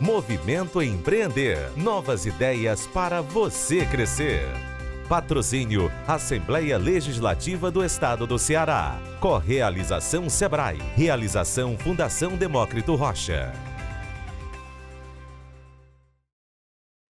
Movimento Empreender. Novas ideias para você crescer. Patrocínio Assembleia Legislativa do Estado do Ceará. Correalização Sebrae. Realização Fundação Demócrito Rocha.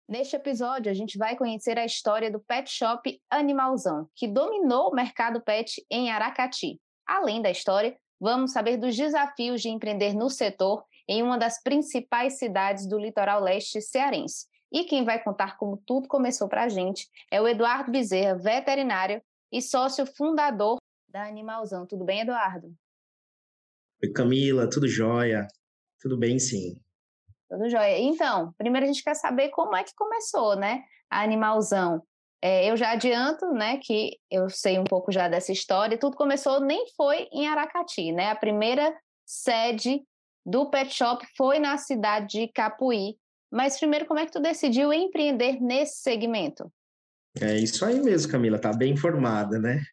Neste episódio, a gente vai conhecer a história do pet shop Animalzão, que dominou o mercado pet em Aracati. Além da história, vamos saber dos desafios de empreender no setor em uma das principais cidades do litoral leste cearense. E quem vai contar como tudo começou para a gente é o Eduardo Bezerra, veterinário e sócio fundador da Animalzão. Tudo bem, Eduardo? Oi, Camila, tudo jóia? Tudo bem, sim. Tudo jóia. Então, primeiro a gente quer saber como é que começou, né, a Animalzão. É, eu já adianto, né, que eu sei um pouco já dessa história. Tudo começou, nem foi em Aracati, né? A primeira sede do pet shop foi na cidade de Capuí. Mas primeiro, como é que tu decidiu empreender nesse segmento? É isso aí mesmo, Camila, tá bem informada, né?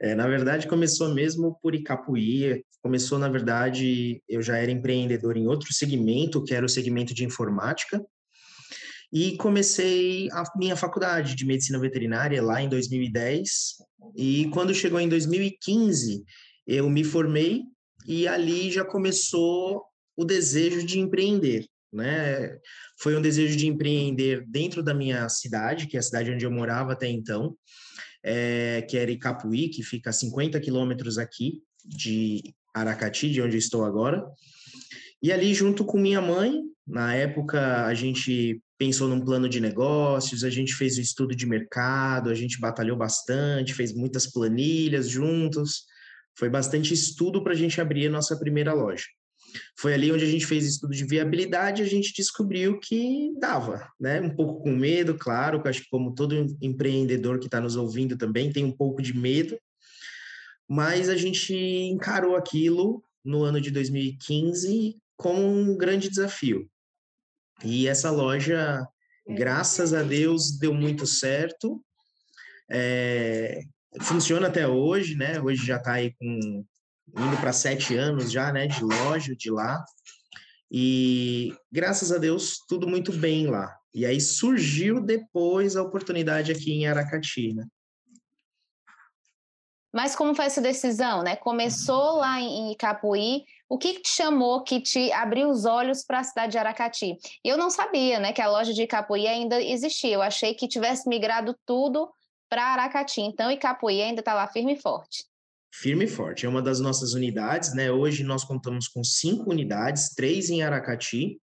É, na verdade, começou mesmo por Icapuí. Começou, na verdade, eu já era empreendedor em outro segmento, que era o segmento de informática. E comecei a minha faculdade de medicina veterinária lá em 2010. E quando chegou em 2015, eu me formei e ali já começou o desejo de empreender, né? Foi um desejo de empreender dentro da minha cidade, que é a cidade onde eu morava até então, é, que era Icapuí, que fica a 50 quilômetros aqui de Aracati, de onde estou agora. E ali, junto com minha mãe, na época a gente pensou num plano de negócios, a gente fez o estudo de mercado, a gente batalhou bastante, fez muitas planilhas juntos, foi bastante estudo para a gente abrir a nossa primeira loja. Foi ali onde a gente fez estudo de viabilidade, a gente descobriu que dava, né? Um pouco com medo, claro, que acho que como todo empreendedor que está nos ouvindo também tem um pouco de medo, mas a gente encarou aquilo no ano de 2015 como um grande desafio. E essa loja, graças a Deus, deu muito certo. É, funciona até hoje, né? Hoje já está aí com indo para sete anos já, né, de loja de lá. E graças a Deus, tudo muito bem lá. E aí surgiu depois a oportunidade aqui em Aracati, né? Mas como foi essa decisão, né? Começou lá em Capuí. O que te chamou, que te abriu os olhos para a cidade de Aracati? Eu não sabia, né, que a loja de Capuí ainda existia. Eu achei que tivesse migrado tudo para Aracati. Então, Icapuí ainda está lá firme e forte firme e forte. É uma das nossas unidades, né? Hoje nós contamos com cinco unidades, três em Aracati,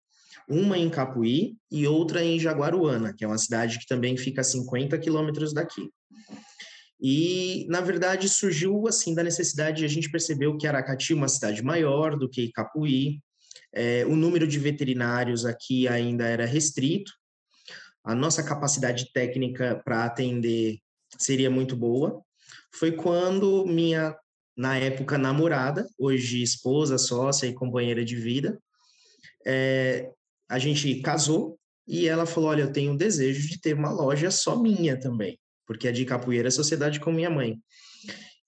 uma em Capuí e outra em Jaguaruana, que é uma cidade que também fica a 50 quilômetros daqui. E, na verdade, surgiu assim da necessidade, a gente percebeu que Aracati é uma cidade maior do que Capuí, é, o número de veterinários aqui ainda era restrito, a nossa capacidade técnica para atender seria muito boa, foi quando minha, na época, namorada, hoje esposa, sócia e companheira de vida, é, a gente casou e ela falou: Olha, eu tenho um desejo de ter uma loja só minha também, porque a de capoeira é sociedade com minha mãe.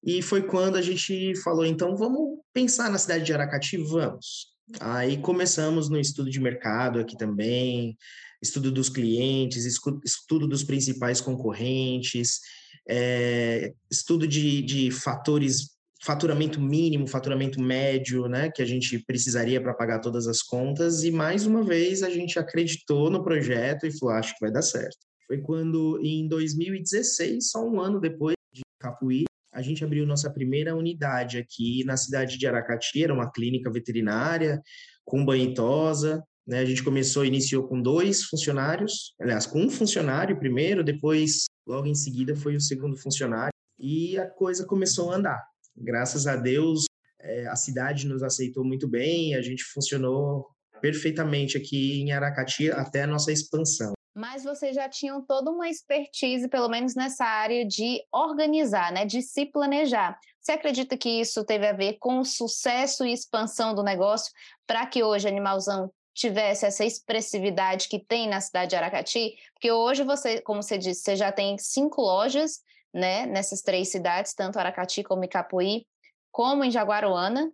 E foi quando a gente falou: então vamos pensar na cidade de Aracati? Vamos. Aí começamos no estudo de mercado aqui também, estudo dos clientes, estudo dos principais concorrentes, é, estudo de, de fatores, faturamento mínimo, faturamento médio, né, que a gente precisaria para pagar todas as contas, e mais uma vez a gente acreditou no projeto e falou, acho que vai dar certo. Foi quando, em 2016, só um ano depois de Capuí, a gente abriu nossa primeira unidade aqui na cidade de Aracati, era uma clínica veterinária com banho e tosa, né? A gente começou, iniciou com dois funcionários, aliás, com um funcionário primeiro, depois, logo em seguida, foi o segundo funcionário, e a coisa começou a andar. Graças a Deus, é, a cidade nos aceitou muito bem, a gente funcionou perfeitamente aqui em Aracati até a nossa expansão. Mas vocês já tinham toda uma expertise, pelo menos nessa área de organizar, né, de se planejar. Você acredita que isso teve a ver com o sucesso e expansão do negócio para que hoje Animalzão tivesse essa expressividade que tem na cidade de Aracati? Porque hoje você, como você disse, você já tem cinco lojas, né, nessas três cidades, tanto Aracati como Icapuí, como em Jaguaruana,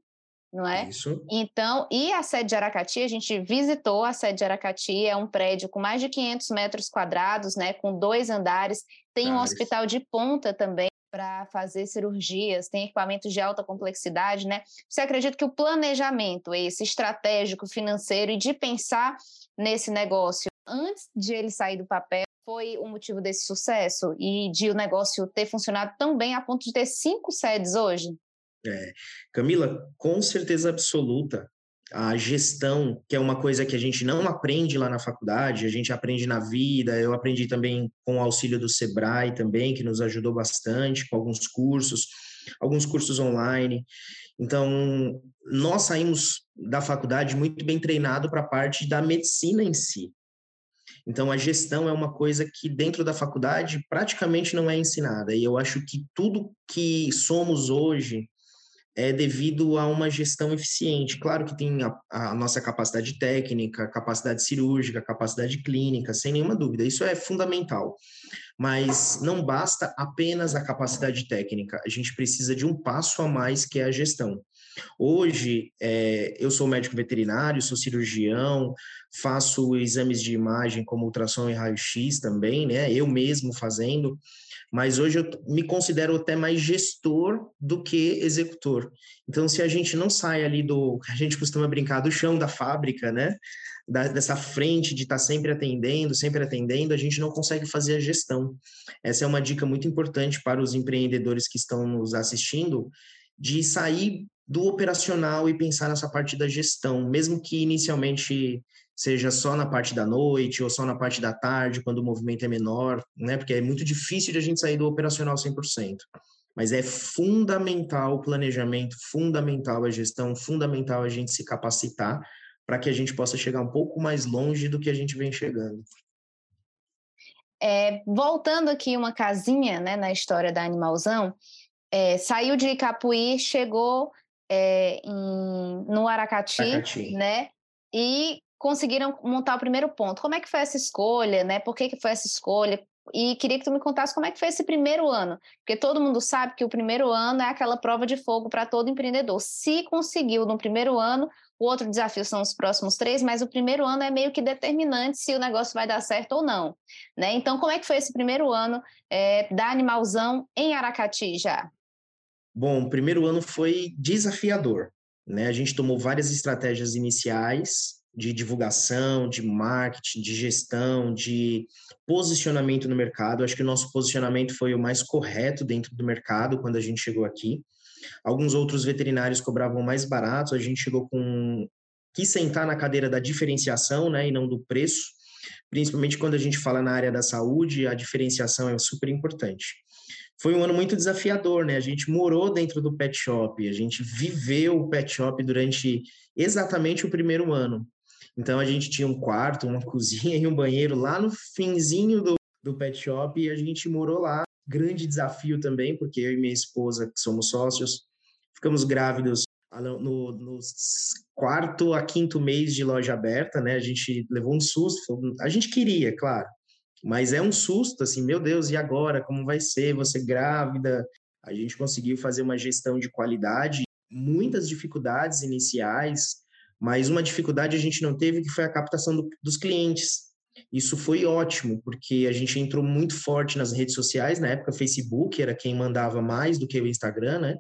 não é? Isso. Então, e a sede de Aracati, a gente visitou a sede de Aracati, é um prédio com mais de 500 metros quadrados, né, com dois andares, tem um hospital de ponta também para fazer cirurgias, tem equipamentos de alta complexidade, né? Você acredita que o planejamento, esse estratégico, financeiro e de pensar nesse negócio antes de ele sair do papel foi o motivo desse sucesso e de o negócio ter funcionado tão bem a ponto de ter cinco sedes hoje? É, Camila, com certeza absoluta, a gestão, que é uma coisa que a gente não aprende lá na faculdade, a gente aprende na vida, eu aprendi também com o auxílio do Sebrae também, que nos ajudou bastante, com alguns cursos, alguns cursos online. Então, nós saímos da faculdade muito bem treinado para a parte da medicina em si. Então, a gestão é uma coisa que dentro da faculdade praticamente não é ensinada. E eu acho que tudo que somos hoje, é devido a uma gestão eficiente. Claro que tem a, a, nossa capacidade técnica, capacidade cirúrgica, capacidade clínica, sem nenhuma dúvida, isso é fundamental. Mas não basta apenas a capacidade técnica, a gente precisa de um passo a mais que é a gestão. Hoje, é, eu sou médico veterinário, sou cirurgião, faço exames de imagem como ultrassom e raio-x também, né? Eu mesmo fazendo mas hoje eu me considero até mais gestor do que executor. Então, se a gente não sai ali do, a gente costuma brincar, do chão da fábrica, né? Da, dessa frente de estar tá sempre atendendo, sempre atendendo, a gente não consegue fazer a gestão. Essa é uma dica muito importante para os empreendedores que estão nos assistindo, de sair do operacional e pensar nessa parte da gestão, mesmo que inicialmente seja só na parte da noite ou só na parte da tarde, quando o movimento é menor, né? Porque é muito difícil de a gente sair do operacional 100%. Mas é fundamental o planejamento, fundamental a gestão, fundamental a gente se capacitar para que a gente possa chegar um pouco mais longe do que a gente vem chegando. É, voltando aqui uma casinha né, na história da Animalzão, é, saiu de Icapuí, chegou é, em, no Aracati, Aracati, né? E conseguiram montar o primeiro ponto. Como é que foi essa escolha, né? Por que, que foi essa escolha? E queria que tu me contasse como é que foi esse primeiro ano, porque todo mundo sabe que o primeiro ano é aquela prova de fogo para todo empreendedor. Se conseguiu no primeiro ano, o outro desafio são os próximos três, mas o primeiro ano é meio que determinante se o negócio vai dar certo ou não. Né? Então, como é que foi esse primeiro ano é, da Animalzão em Aracati já? Bom, o primeiro ano foi desafiador. Né? A gente tomou várias estratégias iniciais de divulgação, de marketing, de gestão, de posicionamento no mercado. Acho que o nosso posicionamento foi o mais correto dentro do mercado quando a gente chegou aqui. Alguns outros veterinários cobravam mais barato, a gente chegou com quis sentar na cadeira da diferenciação, né, e não do preço. Principalmente quando a gente fala na área da saúde, a diferenciação é super importante. Foi um ano muito desafiador, né? A gente morou dentro do pet shop, a gente viveu o pet shop durante exatamente o primeiro ano. Então a gente tinha um quarto, uma cozinha e um banheiro lá no finzinho do, do pet shop e a gente morou lá. Grande desafio também, porque eu e minha esposa, que somos sócios, ficamos grávidos no, no, quarto a quinto mês de loja aberta, né? A gente levou um susto, a gente queria, claro, mas é um susto, assim, meu Deus, e agora? Como vai ser? Você grávida? A gente conseguiu fazer uma gestão de qualidade, muitas dificuldades iniciais, mas uma dificuldade a gente não teve que foi a captação do, dos clientes. Isso foi ótimo, porque a gente entrou muito forte nas redes sociais, na época Facebook era quem mandava mais do que o Instagram, né?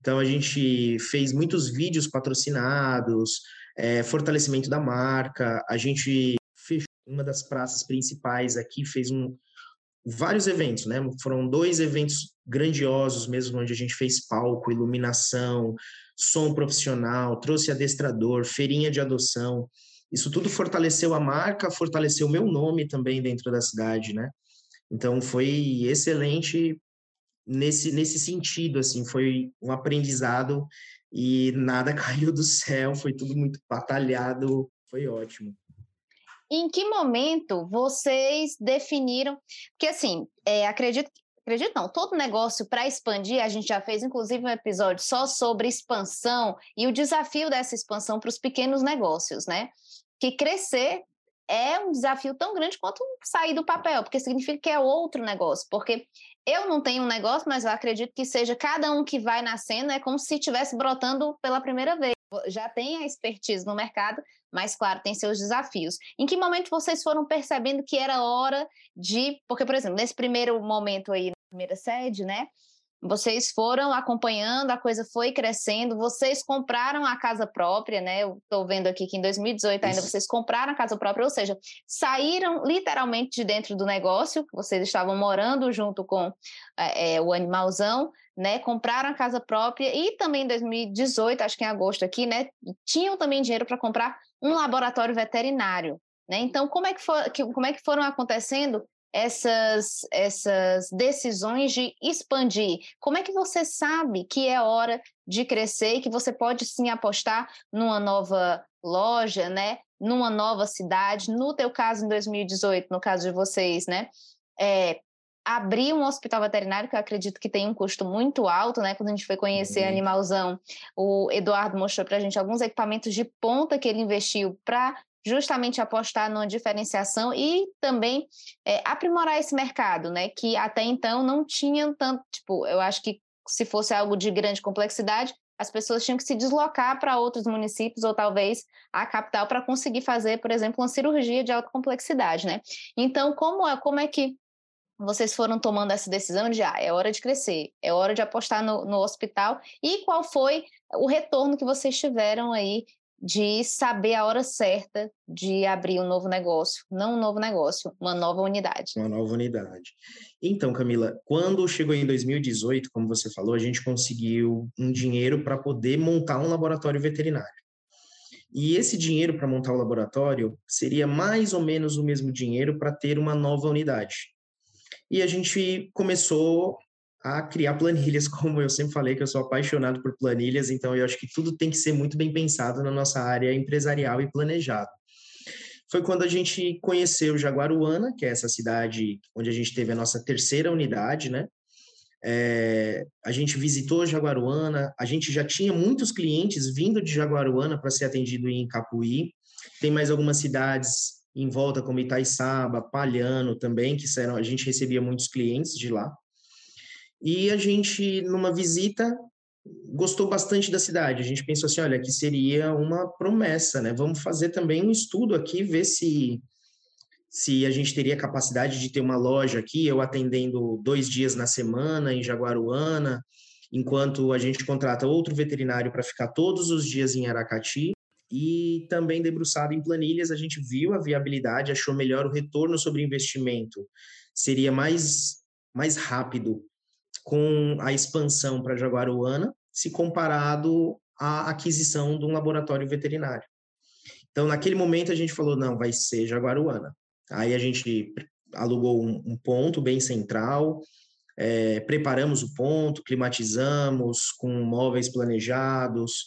Então a gente fez muitos vídeos patrocinados, é, fortalecimento da marca, a gente fechou uma das praças principais aqui, fez um, vários eventos, né? Foram dois eventos grandiosos mesmo, onde a gente fez palco, iluminação, som profissional, trouxe adestrador, feirinha de adoção. Isso tudo fortaleceu a marca, fortaleceu o meu nome também dentro da cidade, né? Então foi excelente nesse nesse sentido, assim, foi um aprendizado e nada caiu do céu, foi tudo muito batalhado Foi ótimo. Em que momento vocês definiram? Porque, assim, é, acredito, acredito não, todo negócio para expandir, a gente já fez inclusive um episódio só sobre expansão e o desafio dessa expansão para os pequenos negócios, né? Que crescer é um desafio tão grande quanto sair do papel, porque significa que é outro negócio. Porque eu não tenho um negócio, mas eu acredito que seja cada um que vai nascendo, é como se estivesse brotando pela primeira vez. Já tem a expertise no mercado, mas claro, tem seus desafios. Em que momento vocês foram percebendo que era hora de. Porque, por exemplo, nesse primeiro momento aí, na primeira sede, né? Vocês foram acompanhando, a coisa foi crescendo, vocês compraram a casa própria, né? Eu estou vendo aqui que em 2018 ainda Isso. vocês compraram a casa própria, ou seja, saíram literalmente de dentro do negócio, vocês estavam morando junto com é, o animalzão, né? Compraram a casa própria e também em 2018, acho que em agosto aqui, né? Tinham também dinheiro para comprar um laboratório veterinário. Né? Então, como é, que for, como é que foram acontecendo essas, essas decisões de expandir? Como é que você sabe que é hora de crescer e que você pode sim apostar numa nova loja, né? numa nova cidade? No teu caso, em 2018, no caso de vocês, né? É, abrir um hospital veterinário, que eu acredito que tem um custo muito alto, né? Quando a gente foi conhecer uhum. Animalzão, o Eduardo mostrou para a gente alguns equipamentos de ponta que ele investiu para justamente apostar numa diferenciação e também é, aprimorar esse mercado, né? Que até então não tinha tanto, tipo, eu acho que se fosse algo de grande complexidade, as pessoas tinham que se deslocar para outros municípios ou talvez a capital para conseguir fazer, por exemplo, uma cirurgia de alta complexidade, né? Então, como é, como é que vocês foram tomando essa decisão de, ah, é hora de crescer, é hora de apostar no, no hospital, e qual foi o retorno que vocês tiveram aí de saber a hora certa de abrir um novo negócio, não um novo negócio, uma nova unidade. Uma nova unidade. Então, Camila, quando chegou em 2018, como você falou, a gente conseguiu um dinheiro para poder montar um laboratório veterinário. E esse dinheiro para montar o laboratório seria mais ou menos o mesmo dinheiro para ter uma nova unidade. E a gente começou a criar planilhas, como eu sempre falei, que eu sou apaixonado por planilhas, então eu acho que tudo tem que ser muito bem pensado na nossa área empresarial e planejado. Foi quando a gente conheceu Jaguaruana, que é essa cidade onde a gente teve a nossa terceira unidade, né? É, a gente visitou Jaguaruana, a gente já tinha muitos clientes vindo de Jaguaruana para ser atendido em Capuí. Tem mais algumas cidades em volta, como Itaiçaba, Palhano também, que eram, a gente recebia muitos clientes de lá. E a gente, numa visita, gostou bastante da cidade. A gente pensou assim, olha, que seria uma promessa, né? Vamos fazer também um estudo aqui, ver se se a gente teria capacidade de ter uma loja aqui, eu atendendo dois dias na semana em Jaguaruana, enquanto a gente contrata outro veterinário para ficar todos os dias em Aracati e também debruçado em planilhas, a gente viu a viabilidade, achou melhor o retorno sobre investimento. Seria mais, mais rápido com a expansão para Jaguaruana, se comparado à aquisição de um laboratório veterinário. Então, naquele momento, a gente falou, não, vai ser Jaguaruana. Aí a gente alugou um, um ponto bem central, é, preparamos o ponto, climatizamos com móveis planejados,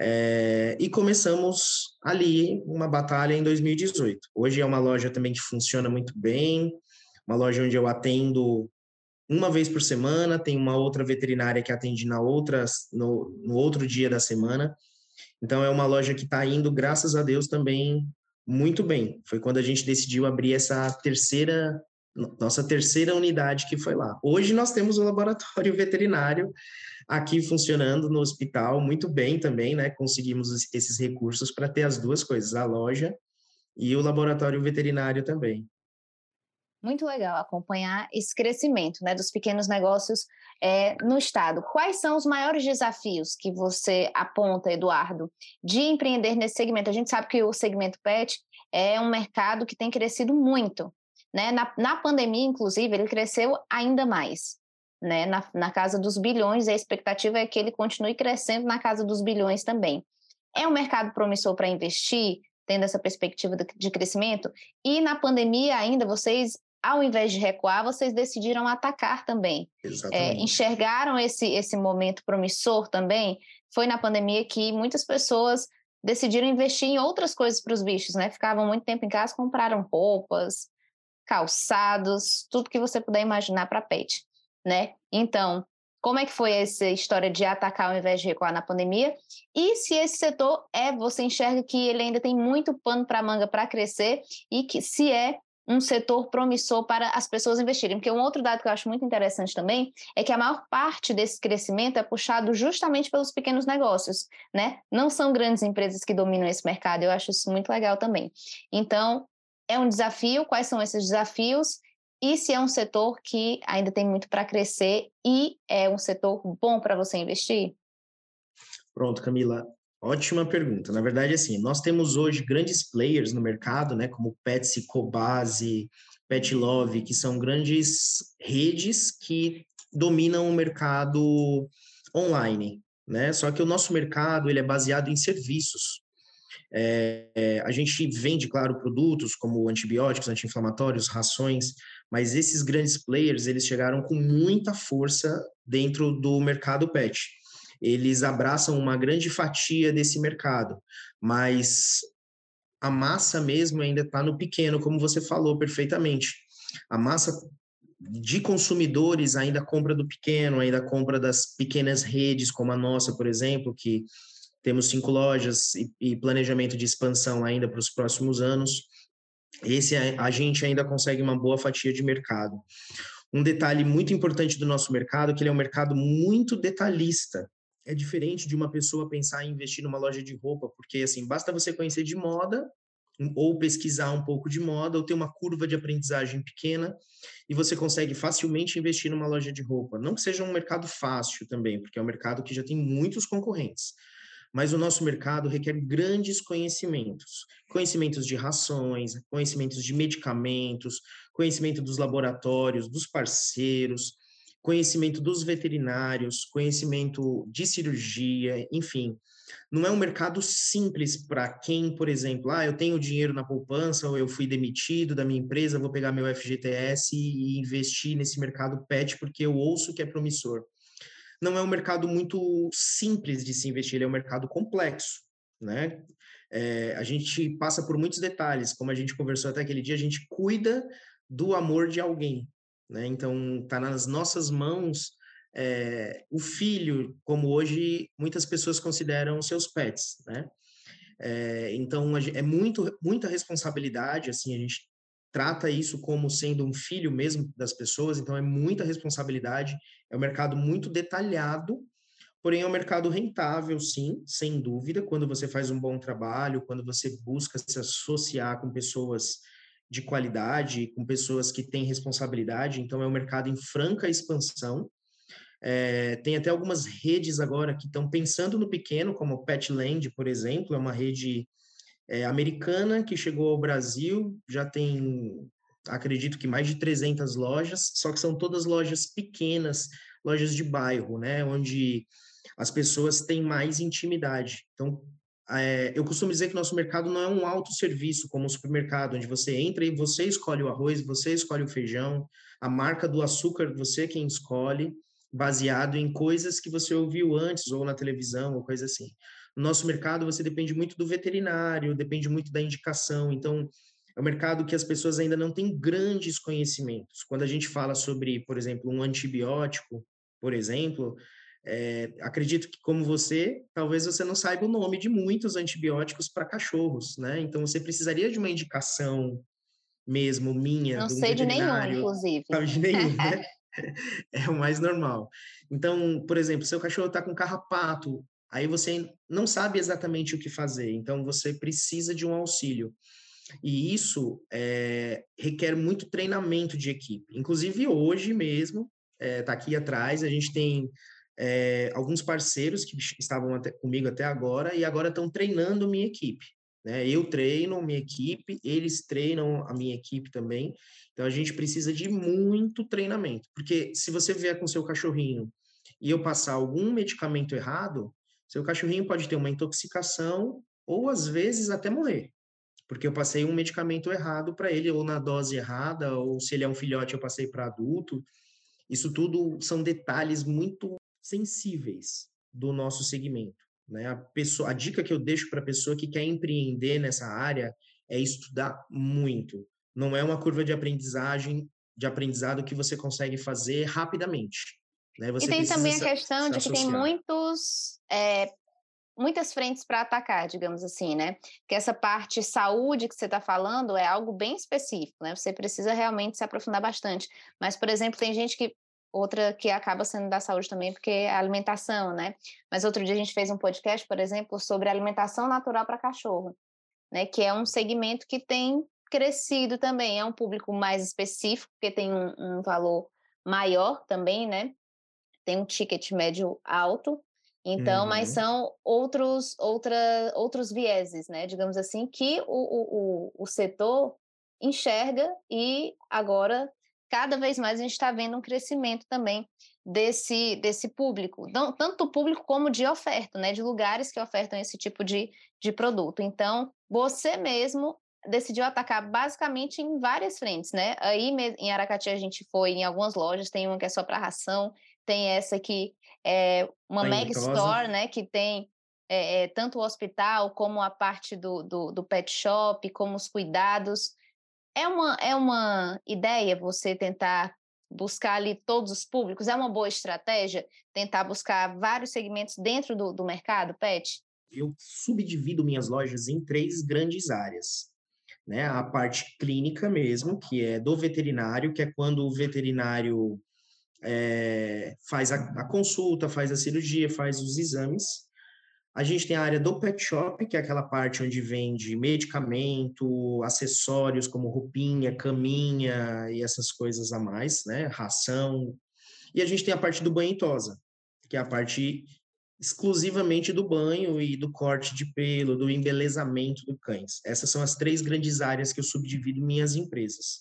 é, e começamos ali uma batalha em 2018. Hoje é uma loja também que funciona muito bem, uma loja onde eu atendo uma vez por semana, tem uma outra veterinária que atende na outra, no, no outro dia da semana. Então é uma loja que está indo, graças a Deus, também muito bem. Foi quando a gente decidiu abrir essa terceira, nossa terceira unidade que foi lá. Hoje nós temos o laboratório veterinário aqui funcionando no hospital muito bem também, né? Conseguimos esses recursos para ter as duas coisas, a loja e o laboratório veterinário também. Muito legal acompanhar esse crescimento né, dos pequenos negócios é, no Estado. Quais são os maiores desafios que você aponta, Eduardo, de empreender nesse segmento? A gente sabe que o segmento PET é um mercado que tem crescido muito. Né? Na, na pandemia, inclusive, ele cresceu ainda mais né, na, na casa dos bilhões, a expectativa é que ele continue crescendo na casa dos bilhões também. É um mercado promissor para investir, tendo essa perspectiva de crescimento, e na pandemia ainda vocês, ao invés de recuar, vocês decidiram atacar também. É, enxergaram esse, esse momento promissor também. Foi na pandemia que muitas pessoas decidiram investir em outras coisas para os bichos, né? Ficavam muito tempo em casa, compraram roupas, calçados, tudo que você puder imaginar para pet, né? Então, como é que foi essa história de atacar ao invés de recuar na pandemia? E se esse setor é, você enxerga que ele ainda tem muito pano para manga para crescer e que se é um setor promissor para as pessoas investirem. Porque um outro dado que eu acho muito interessante também é que a maior parte desse crescimento é puxado justamente pelos pequenos negócios, né? Não são grandes empresas que dominam esse mercado. Eu acho isso muito legal também. Então, é um desafio. Quais são esses desafios? E se é um setor que ainda tem muito para crescer e é um setor bom para você investir? Pronto, Camila. Ótima pergunta. Na verdade, assim, nós temos hoje grandes players no mercado, né, como Petsy, Cobase, Pet Love, que são grandes redes que dominam o mercado online, né? Só que o nosso mercado ele é baseado em serviços. É, é, a gente vende, claro, produtos como antibióticos, anti-inflamatórios, rações, mas esses grandes players eles chegaram com muita força dentro do mercado pet eles abraçam uma grande fatia desse mercado, mas a massa mesmo ainda está no pequeno, como você falou perfeitamente. A massa de consumidores ainda compra do pequeno, ainda compra das pequenas redes, como a nossa, por exemplo, que temos cinco lojas e, e planejamento de expansão ainda para os próximos anos. Esse a gente ainda consegue uma boa fatia de mercado. Um detalhe muito importante do nosso mercado é que ele é um mercado muito detalhista é diferente de uma pessoa pensar em investir numa loja de roupa, porque assim, basta você conhecer de moda ou pesquisar um pouco de moda ou ter uma curva de aprendizagem pequena e você consegue facilmente investir numa loja de roupa. Não que seja um mercado fácil também, porque é um mercado que já tem muitos concorrentes. Mas o nosso mercado requer grandes conhecimentos, conhecimentos de rações, conhecimentos de medicamentos, conhecimento dos laboratórios, dos parceiros, conhecimento dos veterinários, conhecimento de cirurgia, enfim. Não é um mercado simples para quem, por exemplo, ah, eu tenho dinheiro na poupança ou eu fui demitido da minha empresa, vou pegar meu FGTS e investir nesse mercado pet porque eu ouço que é promissor. Não é um mercado muito simples de se investir, ele é um mercado complexo, né? É, a gente passa por muitos detalhes, como a gente conversou até aquele dia, a gente cuida do amor de alguém, né? Então, está nas nossas mãos é, o filho, como hoje muitas pessoas consideram seus pets, né? É, então, é muito, muita responsabilidade, assim, a gente trata isso como sendo um filho mesmo das pessoas, então é muita responsabilidade, é um mercado muito detalhado, porém é um mercado rentável, sim, sem dúvida, quando você faz um bom trabalho, quando você busca se associar com pessoas de qualidade, com pessoas que têm responsabilidade, então é um mercado em franca expansão. É, tem até algumas redes agora que estão pensando no pequeno, como Petland, por exemplo, é uma rede é, americana que chegou ao Brasil, já tem, acredito que mais de 300 lojas, só que são todas lojas pequenas, lojas de bairro, né, onde as pessoas têm mais intimidade. Então, é, eu costumo dizer que nosso mercado não é um autosserviço como o supermercado, onde você entra e você escolhe o arroz, você escolhe o feijão, a marca do açúcar você é quem escolhe, baseado em coisas que você ouviu antes ou na televisão ou coisa assim. No nosso mercado você depende muito do veterinário, depende muito da indicação, então é um mercado que as pessoas ainda não têm grandes conhecimentos. Quando a gente fala sobre, por exemplo, um antibiótico, por exemplo, é, acredito que, como você, talvez você não saiba o nome de muitos antibióticos para cachorros, né? Então, você precisaria de uma indicação mesmo minha. Não sei de nenhum, inclusive. Sabe de nenhum, né? é o mais normal. Então, por exemplo, seu cachorro está com carrapato, aí você não sabe exatamente o que fazer, então você precisa de um auxílio. E isso é, requer muito treinamento de equipe. Inclusive, hoje mesmo, está é, tá aqui atrás, a gente tem é, alguns parceiros que estavam até, comigo até agora e agora estão treinando minha equipe. Né? Eu treino minha equipe, eles treinam a minha equipe também. Então a gente precisa de muito treinamento, porque se você vier com seu cachorrinho e eu passar algum medicamento errado, seu cachorrinho pode ter uma intoxicação ou às vezes até morrer, porque eu passei um medicamento errado para ele ou na dose errada, ou se ele é um filhote eu passei para adulto. Isso tudo são detalhes muito sensíveis do nosso segmento. Né? A, pessoa, a dica que eu deixo para a pessoa que quer empreender nessa área é estudar muito. Não é uma curva de aprendizagem, de aprendizado que você consegue fazer rapidamente. Né? e tem também a questão de que tem muitos é, muitas frentes para atacar, digamos assim, né? Que essa parte saúde que você está falando é algo bem específico, né? Você precisa realmente se aprofundar bastante. Mas, por exemplo, tem gente que outra que acaba sendo da saúde também, porque é a alimentação, né? Mas outro dia a gente fez um podcast, por exemplo, sobre alimentação natural para cachorro, né? Que é um segmento que tem crescido também, é um público mais específico, porque tem um, um valor maior também, né? Tem um ticket médio alto, então, uhum. mas são outros, outra, outros vieses, né? Digamos assim, que o, o, o setor enxerga e agora, cada vez mais, a gente está vendo um crescimento também desse, desse público, tanto do público como de oferta, né? De lugares que ofertam esse tipo de, de produto. Então, você mesmo decidiu atacar basicamente em várias frentes, né? Aí em Aracati a gente foi em algumas lojas, tem uma que é só para ração, tem essa que é uma mega store, né, que tem é, é, tanto o hospital como a parte do, do, do, pet shop, como os cuidados. É uma, é uma ideia você tentar buscar ali todos os públicos? É uma boa estratégia tentar buscar vários segmentos dentro do, do mercado pet? Eu subdivido minhas lojas em três grandes áreas. Né? A parte clínica mesmo, que é do veterinário, que é quando o veterinário é, faz a, a, consulta, faz a cirurgia, faz os exames. A gente tem a área do pet shop, que é aquela parte onde vende medicamento, acessórios como roupinha, caminha e essas coisas a mais, né? Ração. E a gente tem a parte do banho e tosa, que é a parte exclusivamente do banho e do corte de pelo, do embelezamento do cães. Essas são as três grandes áreas que eu subdivido minhas empresas.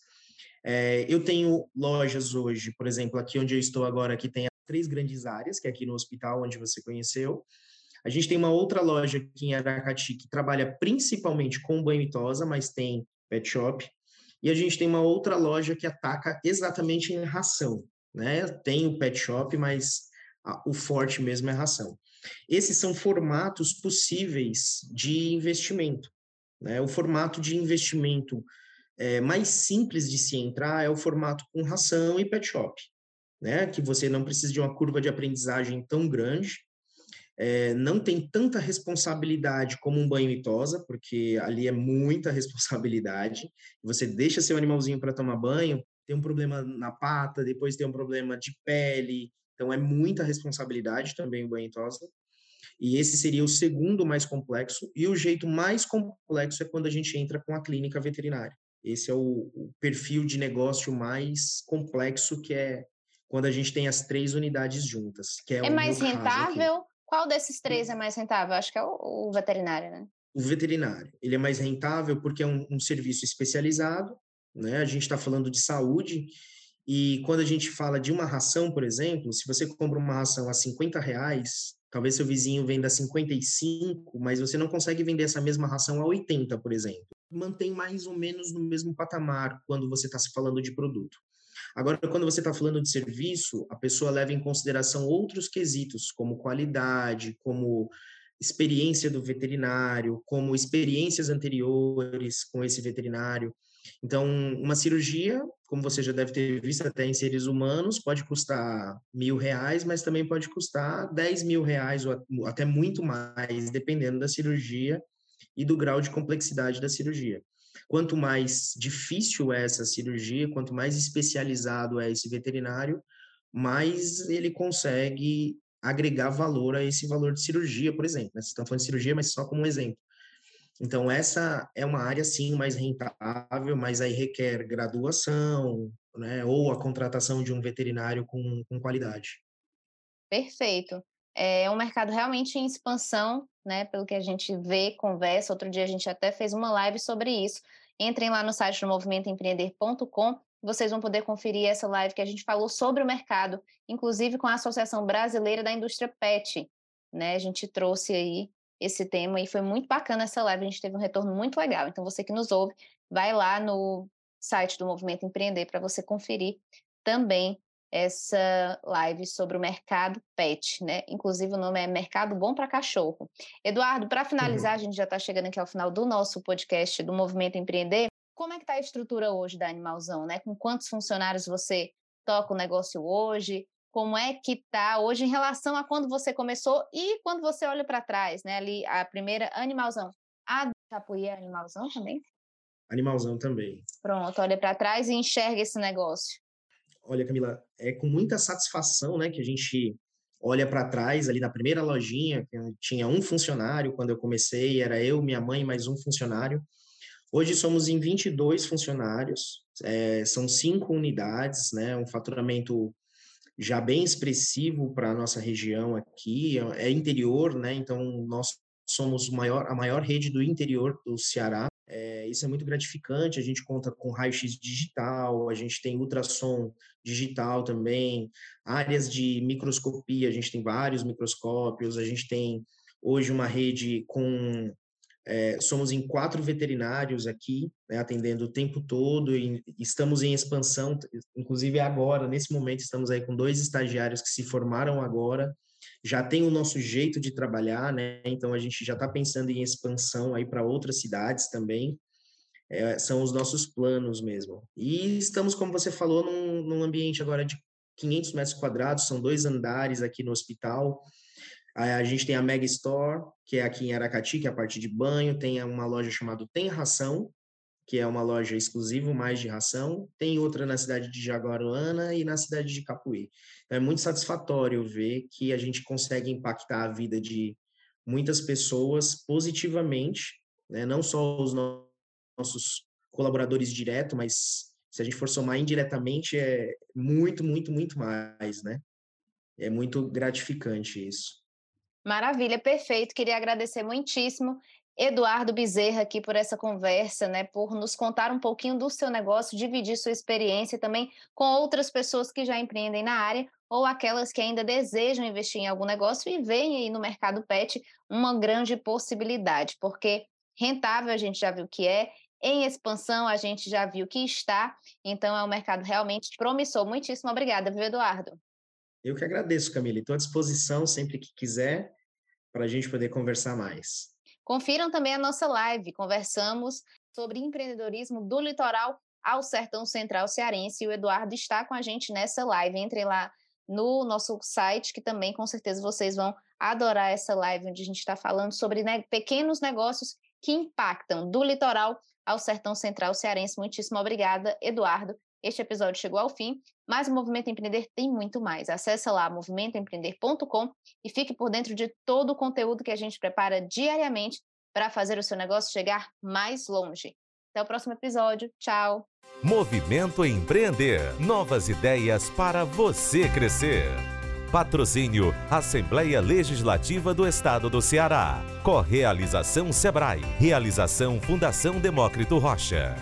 É, eu tenho lojas hoje, por exemplo, aqui onde eu estou agora, que tem três grandes áreas, que é aqui no hospital onde você conheceu. A gente tem uma outra loja aqui em Aracati que trabalha principalmente com banho e tosa, mas tem pet shop. E a gente tem uma outra loja que ataca exatamente em ração, né? Tem o pet shop, mas a, o forte mesmo é ração. Esses são formatos possíveis de investimento. Né? O formato de investimento é, mais simples de se entrar é o formato com ração e pet shop, né? Que você não precisa de uma curva de aprendizagem tão grande, é, não tem tanta responsabilidade como um banho e tosa, porque ali é muita responsabilidade. Você deixa seu animalzinho para tomar banho, tem um problema na pata, depois tem um problema de pele, então é muita responsabilidade também o banho e tosa. E esse seria o segundo mais complexo. E o jeito mais complexo é quando a gente entra com a clínica veterinária. Esse é o, o perfil de negócio mais complexo, que é quando a gente tem as três unidades juntas. Que é, é mais rentável? Qual desses três é mais rentável? Acho que é o, o veterinário, né? O veterinário. Ele é mais rentável porque é um, um serviço especializado, né? A gente está falando de saúde, e quando a gente fala de uma ração, por exemplo, se você compra uma ração a 50 reais, talvez seu vizinho venda a 55, mas você não consegue vender essa mesma ração a 80, por exemplo mantém mais ou menos no mesmo patamar quando você está se falando de produto. Agora, quando você está falando de serviço, a pessoa leva em consideração outros quesitos, como qualidade, como experiência do veterinário, como experiências anteriores com esse veterinário. Então, uma cirurgia, como você já deve ter visto até em seres humanos, pode custar mil reais, mas também pode custar dez mil reais ou até muito mais, dependendo da cirurgia e do grau de complexidade da cirurgia. Quanto mais difícil é essa cirurgia, quanto mais especializado é esse veterinário, mais ele consegue agregar valor a esse valor de cirurgia, por exemplo. Né? Vocês estão falando de cirurgia, mas só como um exemplo. Então, essa é uma área, sim, mais rentável, mas aí requer graduação, né? ou a contratação de um veterinário com, com qualidade. Perfeito. É um mercado realmente em expansão, né? Pelo que a gente vê, conversa. Outro dia a gente até fez uma live sobre isso. Entrem lá no site do movimentoempreender.com. Vocês vão poder conferir essa live que a gente falou sobre o mercado, inclusive com a Associação Brasileira da Indústria PET. Né? A gente trouxe aí esse tema e foi muito bacana essa live. A gente teve um retorno muito legal. Então, você que nos ouve, vai lá no site do Movimento Empreender para você conferir também essa live sobre o mercado pet, né? Inclusive o nome é Mercado Bom para Cachorro. Eduardo, para finalizar, uhum. a gente já está chegando aqui ao final do nosso podcast do Movimento Empreender. Como é que está a estrutura hoje da Animalzão, né? Com quantos funcionários você toca o negócio hoje? Como é que está hoje em relação a quando você começou e quando você olha para trás, né? Ali a primeira Animalzão. A Capuí é Animalzão também? Animalzão também. Pronto, olha para trás e enxerga esse negócio. Olha, Camila, é com muita satisfação, né, que a gente olha para trás ali na primeira lojinha, que tinha um funcionário quando eu comecei, era eu, minha mãe mais um funcionário. Hoje somos em 22 funcionários, é, são cinco unidades, né, um faturamento já bem expressivo para a nossa região aqui, é interior, né, então nós somos maior, a maior rede do interior do Ceará. É, isso é muito gratificante. A gente conta com raio-x digital, a gente tem ultrassom digital também, áreas de microscopia, a gente tem vários microscópios, a gente tem hoje uma rede com. É, somos em quatro veterinários aqui, né, atendendo o tempo todo, e estamos em expansão, inclusive agora, nesse momento, estamos aí com dois estagiários que se formaram agora, já tem o nosso jeito de trabalhar, né? Então a gente já está pensando em expansão aí para outras cidades também. É, são os nossos planos mesmo. E estamos, como você falou, num, num ambiente agora de 500 metros quadrados, são dois andares aqui no hospital. A gente tem a Mega Store, que é aqui em Aracati, que é a parte de banho, tem uma loja chamada Tem Ração, que é uma loja exclusiva mais de ração, tem outra na cidade de Jaguaruana e na cidade de Capuí. Então, é muito satisfatório ver que a gente consegue impactar a vida de muitas pessoas positivamente, né? não só os nossos colaboradores direto, mas se a gente for somar indiretamente, é muito, muito, muito mais, né? É muito gratificante isso. Maravilha, perfeito. Queria agradecer muitíssimo. Eduardo Bezerra aqui por essa conversa, né, por nos contar um pouquinho do seu negócio, dividir sua experiência também com outras pessoas que já empreendem na área ou aquelas que ainda desejam investir em algum negócio e veem aí no mercado pet uma grande possibilidade, porque rentável a gente já viu que é, em expansão a gente já viu que está, então é um mercado realmente promissor. Muitíssimo obrigada, viu, Eduardo? Eu que agradeço, Camila. Estou à disposição sempre que quiser para a gente poder conversar mais. Confiram também a nossa live. Conversamos sobre empreendedorismo do litoral ao sertão central cearense. E o Eduardo está com a gente nessa live. Entre lá no nosso site, que também com certeza vocês vão adorar essa live, onde a gente está falando sobre né, pequenos negócios que impactam do litoral ao sertão central cearense. Muitíssimo obrigada, Eduardo. Este episódio chegou ao fim, mas o Movimento Empreender tem muito mais. Acesse lá movimentoempreender.com e fique por dentro de todo o conteúdo que a gente prepara diariamente para fazer o seu negócio chegar mais longe. Até o próximo episódio. Tchau. Movimento Empreender. Novas ideias para você crescer. Patrocínio Assembleia Legislativa do Estado do Ceará. Correalização Sebrae. Realização Fundação Demócrito Rocha.